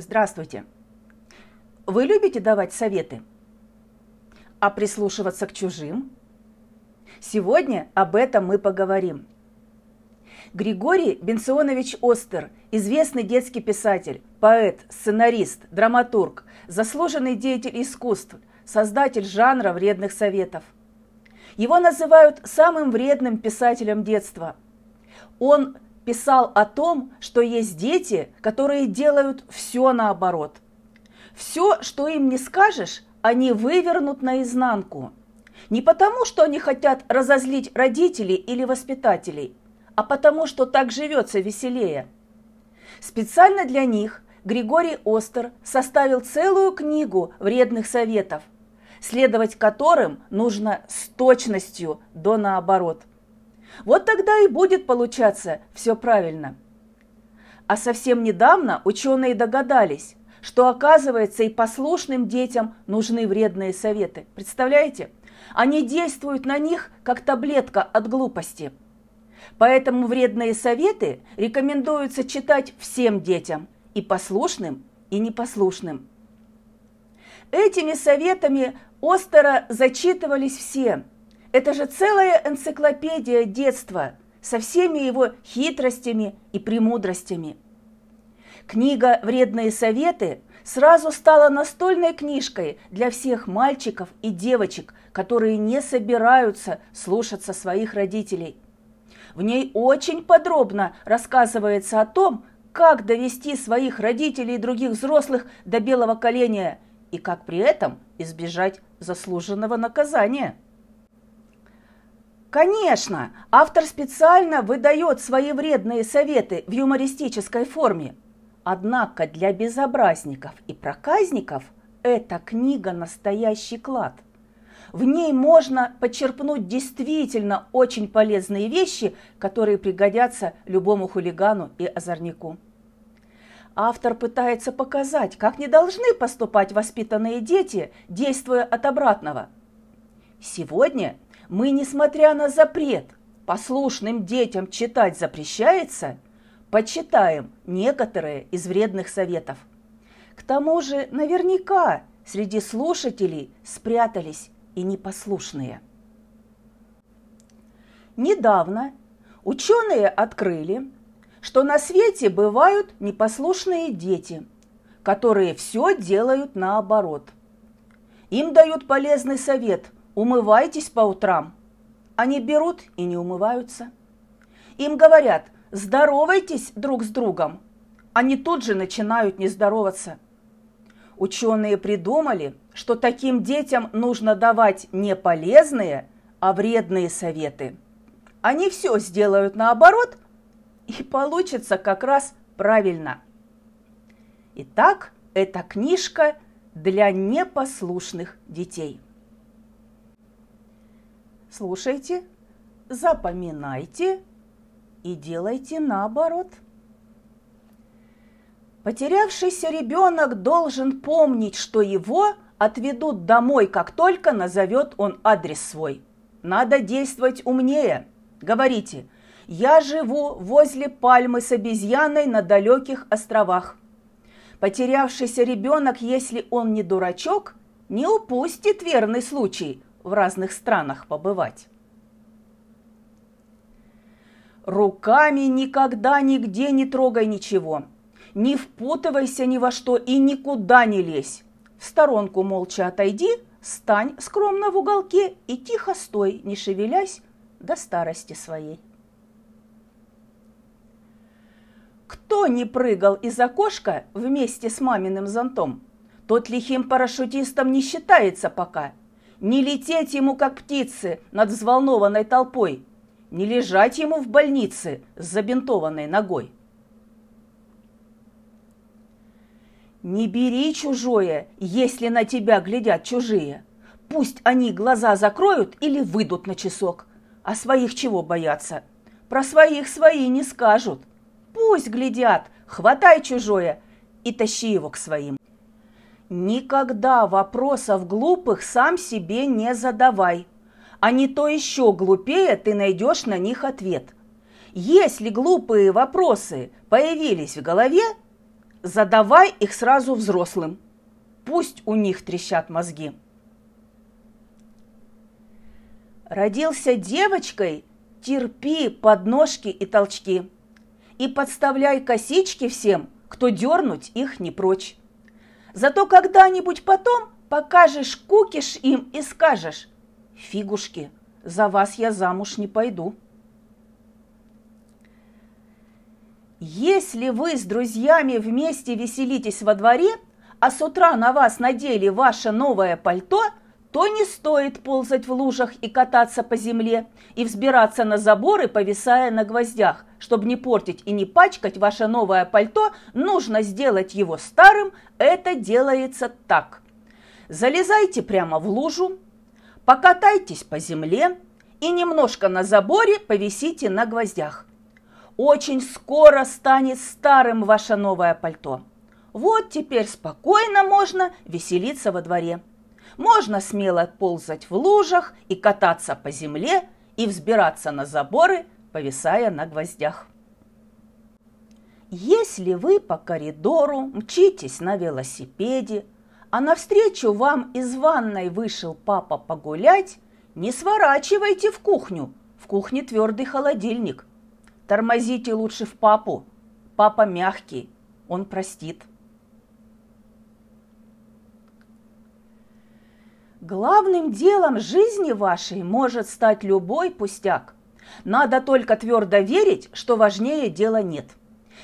Здравствуйте. Вы любите давать советы? А прислушиваться к чужим? Сегодня об этом мы поговорим. Григорий Бенционович Остер, известный детский писатель, поэт, сценарист, драматург, заслуженный деятель искусств, создатель жанра вредных советов. Его называют самым вредным писателем детства. Он писал о том, что есть дети, которые делают все наоборот. Все, что им не скажешь, они вывернут наизнанку. Не потому, что они хотят разозлить родителей или воспитателей, а потому, что так живется веселее. Специально для них Григорий Остер составил целую книгу вредных советов, следовать которым нужно с точностью до наоборот – вот тогда и будет получаться все правильно. А совсем недавно ученые догадались, что оказывается и послушным детям нужны вредные советы. Представляете? Они действуют на них, как таблетка от глупости. Поэтому вредные советы рекомендуется читать всем детям, и послушным, и непослушным. Этими советами Остера зачитывались все – это же целая энциклопедия детства со всеми его хитростями и премудростями. Книга «Вредные советы» сразу стала настольной книжкой для всех мальчиков и девочек, которые не собираются слушаться своих родителей. В ней очень подробно рассказывается о том, как довести своих родителей и других взрослых до белого коленя и как при этом избежать заслуженного наказания. Конечно, автор специально выдает свои вредные советы в юмористической форме. Однако для безобразников и проказников эта книга настоящий клад. В ней можно подчерпнуть действительно очень полезные вещи, которые пригодятся любому хулигану и озорнику. Автор пытается показать, как не должны поступать воспитанные дети, действуя от обратного. Сегодня мы, несмотря на запрет, послушным детям читать запрещается, почитаем некоторые из вредных советов. К тому же наверняка среди слушателей спрятались и непослушные. Недавно ученые открыли, что на свете бывают непослушные дети, которые все делают наоборот. Им дают полезный совет – умывайтесь по утрам. Они берут и не умываются. Им говорят, здоровайтесь друг с другом. Они тут же начинают не здороваться. Ученые придумали, что таким детям нужно давать не полезные, а вредные советы. Они все сделают наоборот, и получится как раз правильно. Итак, эта книжка для непослушных детей. Слушайте, запоминайте и делайте наоборот. Потерявшийся ребенок должен помнить, что его отведут домой, как только назовет он адрес свой. Надо действовать умнее. Говорите, я живу возле пальмы с обезьяной на далеких островах. Потерявшийся ребенок, если он не дурачок, не упустит верный случай – в разных странах побывать. Руками никогда нигде не трогай ничего. Не впутывайся ни во что и никуда не лезь. В сторонку молча отойди, стань скромно в уголке и тихо стой, не шевелясь до старости своей. Кто не прыгал из окошка вместе с маминым зонтом, тот лихим парашютистом не считается пока – не лететь ему, как птицы, над взволнованной толпой, не лежать ему в больнице с забинтованной ногой. Не бери чужое, если на тебя глядят чужие. Пусть они глаза закроют или выйдут на часок. А своих чего бояться? Про своих свои не скажут. Пусть глядят, хватай чужое и тащи его к своим. Никогда вопросов глупых сам себе не задавай, а не то еще глупее ты найдешь на них ответ. Если глупые вопросы появились в голове, задавай их сразу взрослым. Пусть у них трещат мозги. Родился девочкой, терпи подножки и толчки. И подставляй косички всем, кто дернуть их не прочь. Зато когда-нибудь потом покажешь кукиш им и скажешь, фигушки, за вас я замуж не пойду. Если вы с друзьями вместе веселитесь во дворе, а с утра на вас надели ваше новое пальто, то не стоит ползать в лужах и кататься по земле, и взбираться на заборы, повисая на гвоздях. Чтобы не портить и не пачкать ваше новое пальто, нужно сделать его старым. Это делается так. Залезайте прямо в лужу, покатайтесь по земле и немножко на заборе повисите на гвоздях. Очень скоро станет старым ваше новое пальто. Вот теперь спокойно можно веселиться во дворе. Можно смело ползать в лужах и кататься по земле и взбираться на заборы, повисая на гвоздях. Если вы по коридору мчитесь на велосипеде, а навстречу вам из ванной вышел папа погулять, не сворачивайте в кухню. В кухне твердый холодильник. Тормозите лучше в папу. Папа мягкий, он простит. Главным делом жизни вашей может стать любой пустяк. Надо только твердо верить, что важнее дела нет.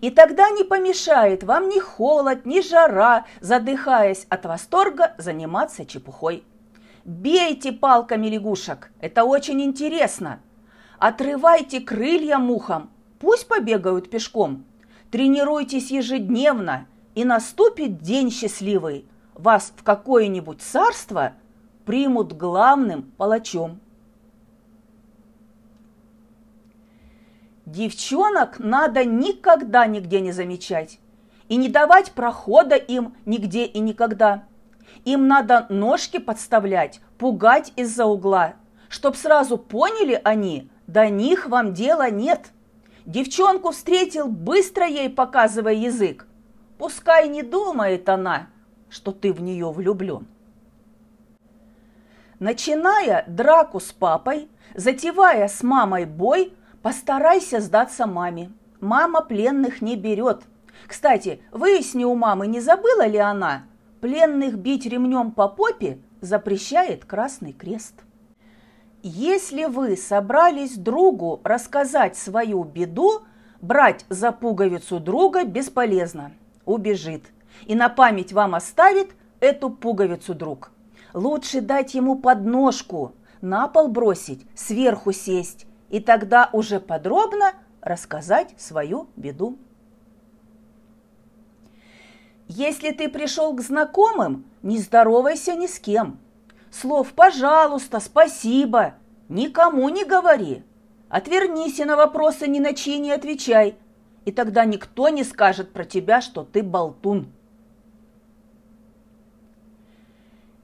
И тогда не помешает вам ни холод, ни жара, задыхаясь от восторга, заниматься чепухой. Бейте палками лягушек, это очень интересно. Отрывайте крылья мухам, пусть побегают пешком. Тренируйтесь ежедневно, и наступит день счастливый. Вас в какое-нибудь царство примут главным палачом. Девчонок надо никогда нигде не замечать и не давать прохода им нигде и никогда. Им надо ножки подставлять, пугать из-за угла, чтоб сразу поняли они, до них вам дела нет. Девчонку встретил, быстро ей показывая язык. Пускай не думает она, что ты в нее влюблен. Начиная драку с папой, затевая с мамой бой, постарайся сдаться маме. Мама пленных не берет. Кстати, выясни у мамы, не забыла ли она, пленных бить ремнем по попе запрещает Красный Крест. Если вы собрались другу рассказать свою беду, брать за пуговицу друга бесполезно, убежит. И на память вам оставит эту пуговицу друг. Лучше дать ему подножку, на пол бросить, сверху сесть, и тогда уже подробно рассказать свою беду. Если ты пришел к знакомым, не здоровайся ни с кем – Слов «пожалуйста», «спасибо» никому не говори. Отвернись и на вопросы ни на чьи не отвечай, и тогда никто не скажет про тебя, что ты болтун.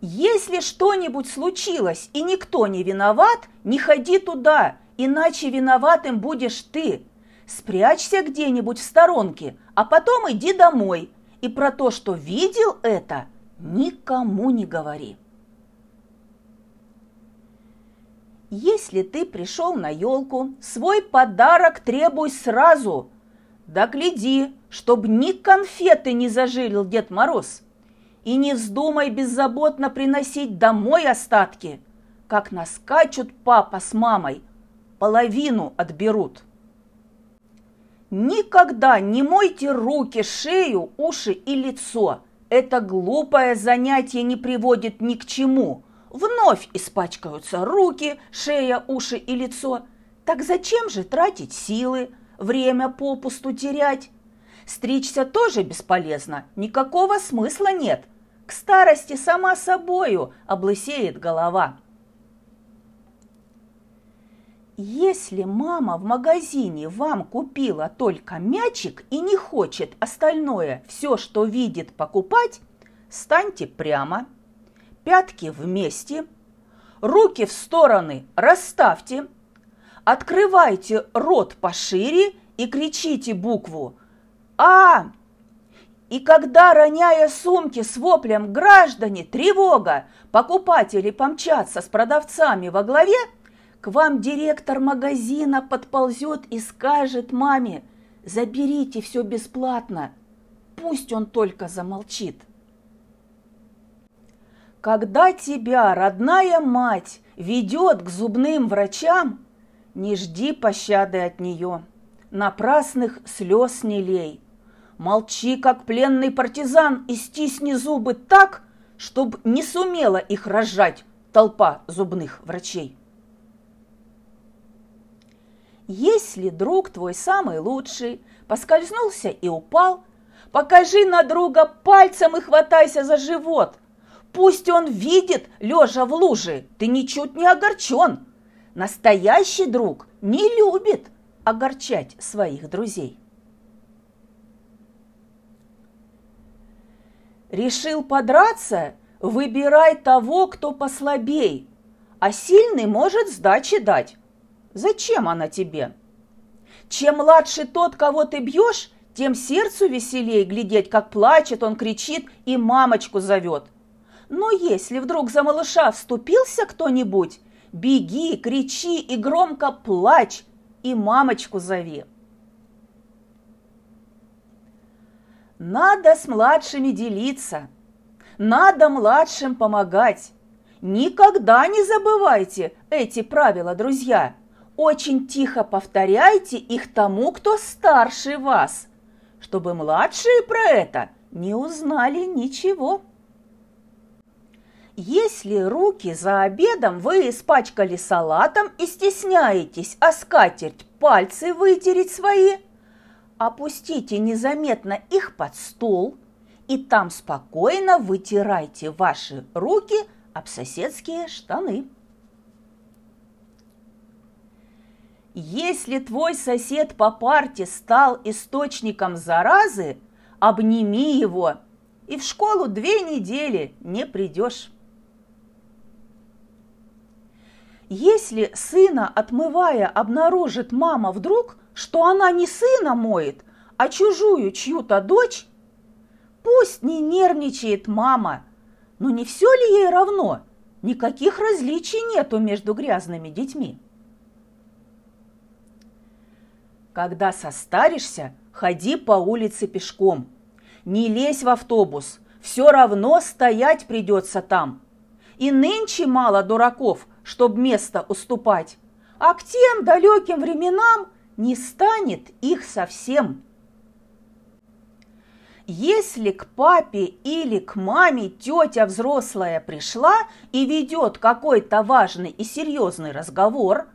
Если что-нибудь случилось и никто не виноват, не ходи туда, иначе виноватым будешь ты. Спрячься где-нибудь в сторонке, а потом иди домой. И про то, что видел это, никому не говори. Если ты пришел на елку, свой подарок требуй сразу. Да гляди, чтоб ни конфеты не зажилил Дед Мороз. И не вздумай беззаботно приносить домой остатки, как наскачут папа с мамой, половину отберут. Никогда не мойте руки, шею, уши и лицо. Это глупое занятие не приводит ни к чему – Вновь испачкаются руки, шея, уши и лицо. Так зачем же тратить силы, время попусту терять? Стричься тоже бесполезно, никакого смысла нет. К старости сама собою облысеет голова. Если мама в магазине вам купила только мячик и не хочет остальное, все, что видит, покупать, станьте прямо – пятки вместе, руки в стороны расставьте, открывайте рот пошире и кричите букву «А!» И когда, роняя сумки с воплем «Граждане, тревога!», покупатели помчатся с продавцами во главе, к вам директор магазина подползет и скажет маме «Заберите все бесплатно, пусть он только замолчит». Когда тебя родная мать ведет к зубным врачам, не жди пощады от нее, напрасных слез не лей. Молчи, как пленный партизан, и стисни зубы так, чтоб не сумела их разжать толпа зубных врачей. Если друг твой самый лучший поскользнулся и упал, покажи на друга пальцем и хватайся за живот. Пусть он видит, лежа в луже, ты ничуть не огорчен. Настоящий друг не любит огорчать своих друзей. Решил подраться? Выбирай того, кто послабей, а сильный может сдачи дать. Зачем она тебе? Чем младше тот, кого ты бьешь, тем сердцу веселей глядеть, как плачет, он кричит и мамочку зовет. Но если вдруг за малыша вступился кто-нибудь, беги, кричи и громко плачь, и мамочку зови. Надо с младшими делиться, надо младшим помогать. Никогда не забывайте эти правила, друзья. Очень тихо повторяйте их тому, кто старше вас, чтобы младшие про это не узнали ничего. Если руки за обедом вы испачкали салатом и стесняетесь о скатерть пальцы вытереть свои, опустите незаметно их под стол и там спокойно вытирайте ваши руки об соседские штаны. Если твой сосед по парте стал источником заразы, обними его, и в школу две недели не придешь. Если сына, отмывая, обнаружит мама вдруг, что она не сына моет, а чужую чью-то дочь, пусть не нервничает мама, но не все ли ей равно? Никаких различий нету между грязными детьми. Когда состаришься, ходи по улице пешком. Не лезь в автобус, все равно стоять придется там. И нынче мало дураков, чтоб место уступать, а к тем далеким временам не станет их совсем. Если к папе или к маме тетя взрослая пришла и ведет какой-то важный и серьезный разговор,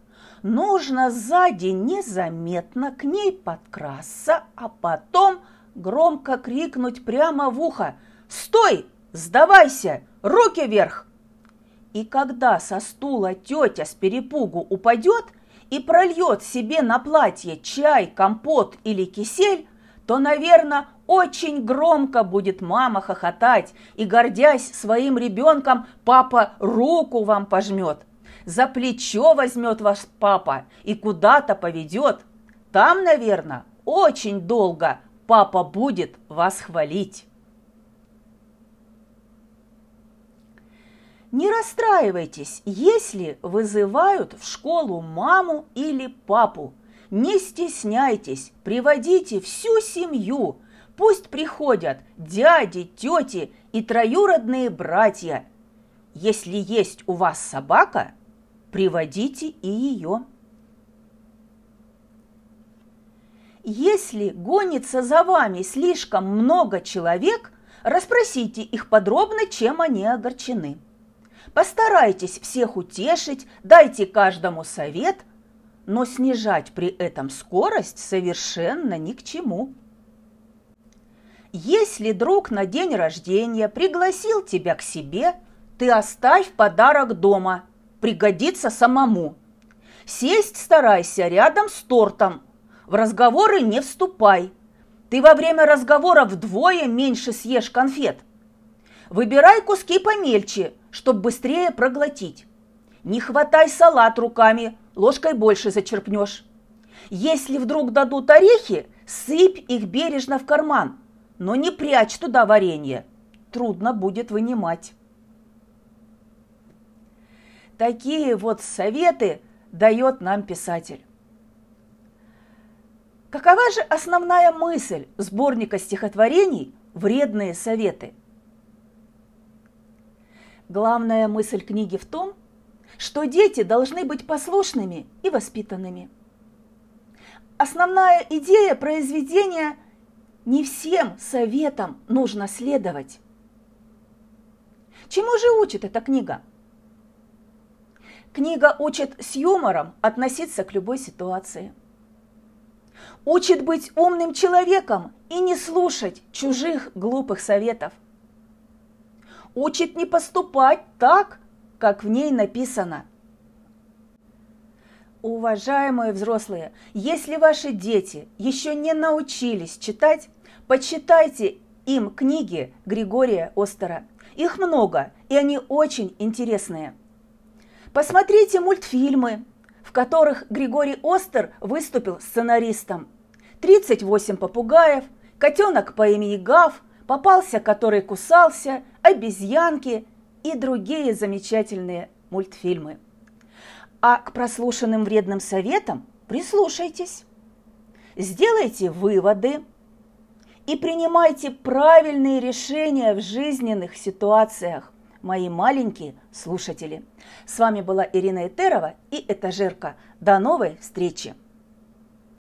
нужно сзади незаметно к ней подкрасться, а потом громко крикнуть прямо в ухо «Стой! Сдавайся! Руки вверх!» И когда со стула тетя с перепугу упадет и прольет себе на платье чай, компот или кисель, то, наверное, очень громко будет мама хохотать, и, гордясь своим ребенком, папа руку вам пожмет. За плечо возьмет ваш папа и куда-то поведет. Там, наверное, очень долго папа будет вас хвалить. Не расстраивайтесь, если вызывают в школу маму или папу. Не стесняйтесь, приводите всю семью. Пусть приходят дяди, тети и троюродные братья. Если есть у вас собака, приводите и ее. Если гонится за вами слишком много человек, расспросите их подробно, чем они огорчены. Постарайтесь всех утешить, дайте каждому совет, но снижать при этом скорость совершенно ни к чему. Если друг на день рождения пригласил тебя к себе, ты оставь подарок дома, пригодится самому. Сесть старайся рядом с тортом, в разговоры не вступай. Ты во время разговора вдвое меньше съешь конфет. Выбирай куски помельче, чтобы быстрее проглотить. Не хватай салат руками, ложкой больше зачерпнешь. Если вдруг дадут орехи, сыпь их бережно в карман, но не прячь туда варенье. Трудно будет вынимать. Такие вот советы дает нам писатель. Какова же основная мысль сборника стихотворений «Вредные советы»? Главная мысль книги в том, что дети должны быть послушными и воспитанными. Основная идея произведения – не всем советам нужно следовать. Чему же учит эта книга? Книга учит с юмором относиться к любой ситуации. Учит быть умным человеком и не слушать чужих глупых советов. Учит не поступать так, как в ней написано. Уважаемые взрослые, если ваши дети еще не научились читать, почитайте им книги Григория Остера. Их много, и они очень интересные – Посмотрите мультфильмы, в которых Григорий Остер выступил сценаристом. «38 попугаев», «Котенок по имени Гав», «Попался, который кусался», «Обезьянки» и другие замечательные мультфильмы. А к прослушанным вредным советам прислушайтесь. Сделайте выводы и принимайте правильные решения в жизненных ситуациях мои маленькие слушатели. С вами была Ирина Этерова и Этажерка. До новой встречи!